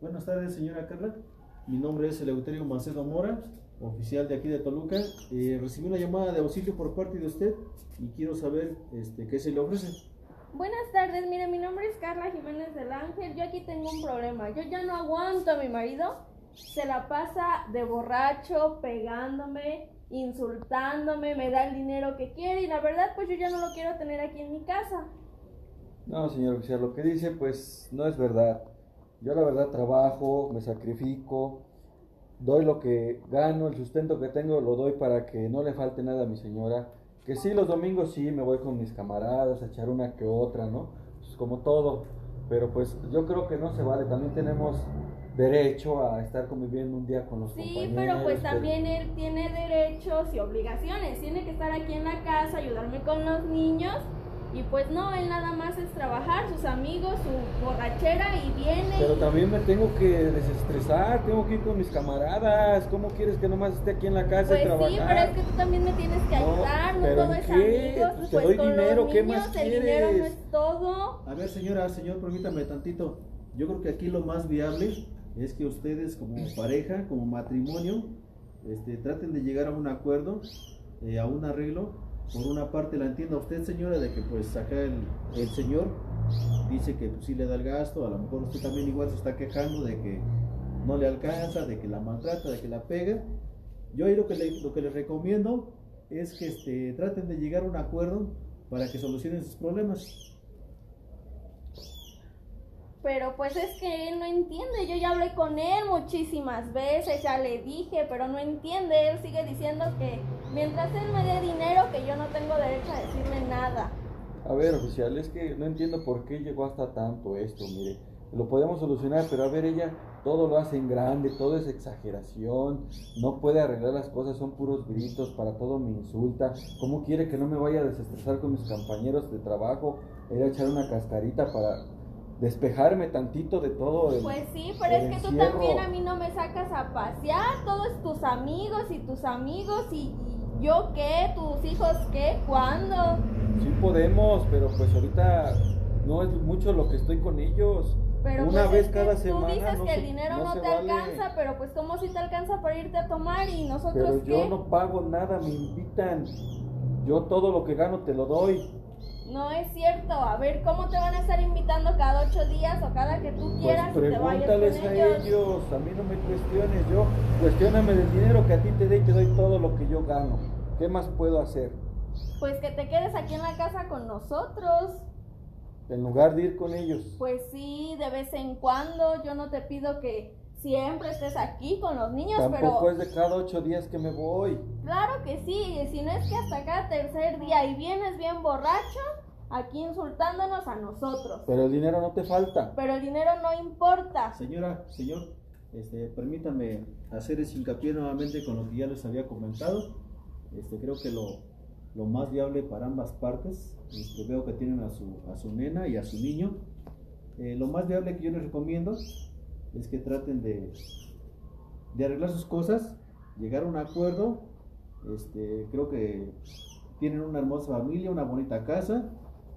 Buenas tardes, señora Carla. Mi nombre es Eleuterio Macedo Mora, oficial de aquí de Toluca. Eh, recibí una llamada de auxilio por parte de usted y quiero saber este, qué se le ofrece. Buenas tardes, mire, mi nombre es Carla Jiménez del Ángel. Yo aquí tengo un problema. Yo ya no aguanto a mi marido. Se la pasa de borracho, pegándome, insultándome, me da el dinero que quiere y la verdad pues yo ya no lo quiero tener aquí en mi casa. No, señor oficial, lo que dice pues no es verdad. Yo la verdad trabajo, me sacrifico, doy lo que gano, el sustento que tengo lo doy para que no le falte nada a mi señora. Que sí, los domingos sí me voy con mis camaradas a echar una que otra, ¿no? Pues como todo. Pero pues yo creo que no se vale. También tenemos derecho a estar conviviendo un día con los Sí, compañeros. pero pues que- también él tiene derechos y obligaciones. Tiene que estar aquí en la casa, ayudarme con los niños. Y pues no, él nada más es trabajar, sus amigos, su borrachera y viene. Pero y- también me tengo que desestresar, tengo que ir con mis camaradas. ¿Cómo quieres que nomás esté aquí en la casa Pues y trabajar? sí, pero es que tú también me tienes que No, ayudar, no, ¿pero todo es qué? amigos, Pues pues, te doy con dinero, los ¿qué niños más el dinero no quieres? es todo. A ver, señora, señor, permítame tantito. Yo creo que aquí lo más viable es que ustedes como pareja, como matrimonio, este, traten de llegar a un acuerdo, eh, a un arreglo. Por una parte la entiendo a usted, señora, de que pues acá el, el señor dice que pues, sí le da el gasto, a lo mejor usted también igual se está quejando de que no le alcanza, de que la maltrata, de que la pega. Yo ahí lo que, le, lo que les recomiendo es que este, traten de llegar a un acuerdo para que solucionen sus problemas. Pero pues es que él no entiende, yo ya hablé con él muchísimas veces, ya le dije, pero no entiende, él sigue diciendo que mientras él me dé dinero, que yo no tengo derecho a decirle nada. A ver, oficial, es que no entiendo por qué llegó hasta tanto esto, mire. Lo podemos solucionar, pero a ver, ella todo lo hace en grande, todo es exageración, no puede arreglar las cosas, son puros gritos, para todo me insulta. ¿Cómo quiere que no me vaya a desestresar con mis compañeros de trabajo? Ir a echar una cascarita para despejarme tantito de todo el, Pues sí, pero es que tú encierro. también a mí no me sacas a pasear, todos tus amigos y tus amigos y, y yo qué, tus hijos qué, ¿cuándo? Sí podemos, pero pues ahorita no es mucho lo que estoy con ellos. Pero Una pues vez es que cada tú semana dices no que se- el dinero no te vale. alcanza, pero pues como si te alcanza para irte a tomar y nosotros Pero qué? yo no pago nada, me invitan. Yo todo lo que gano te lo doy. No es cierto. A ver, ¿cómo te van a estar invitando cada ocho días o cada que tú Pues quieras te con pregúntales a ellos? ellos. A mí no me cuestiones. Yo, cuestióname del dinero que a ti te dé y te doy todo lo que yo gano. ¿Qué más puedo hacer? Pues que te quedes aquí en la casa con nosotros. En lugar de ir con ellos. Pues sí, de vez en cuando. Yo no te pido que siempre estés aquí con los niños, Tampoco pero es de cada ocho días que me voy. claro que sí. Si no es que hasta cada tercer día y vienes bien borracho, aquí insultándonos a nosotros. Pero el dinero no te falta. Pero el dinero no importa. Señora, señor, este, permítame hacer ese hincapié nuevamente con lo que ya les había comentado. Este, creo que lo, lo más viable para ambas partes, este, veo que tienen a su, a su nena y a su niño. Eh, lo más viable que yo les recomiendo es que traten de, de arreglar sus cosas, llegar a un acuerdo. Este, creo que tienen una hermosa familia, una bonita casa.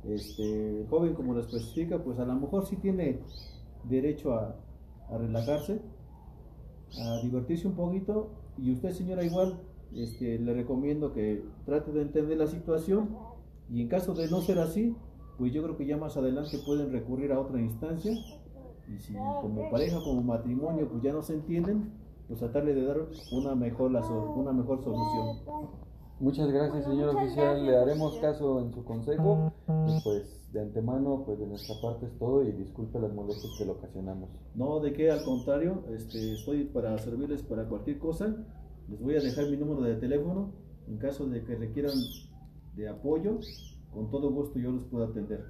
Este, el joven, como lo especifica, pues a lo mejor sí tiene derecho a, a relajarse, a divertirse un poquito. Y usted, señora, igual, este, le recomiendo que trate de entender la situación. Y en caso de no ser así, pues yo creo que ya más adelante pueden recurrir a otra instancia. Y si como pareja, como matrimonio, pues ya no se entienden, pues tratarle de dar una mejor, la so- una mejor solución. Muchas gracias, Bueno, señor muchas oficial. gracias, Le haremos caso en su consejo. Y pues de antemano, pues de nuestra parte es todo y disculpe las molestias que le ocasionamos. No, de qué, al contrario, este, estoy para servirles para cualquier cosa. Les voy a dejar mi número de teléfono en caso de que requieran de apoyo. Con todo gusto yo los puedo atender.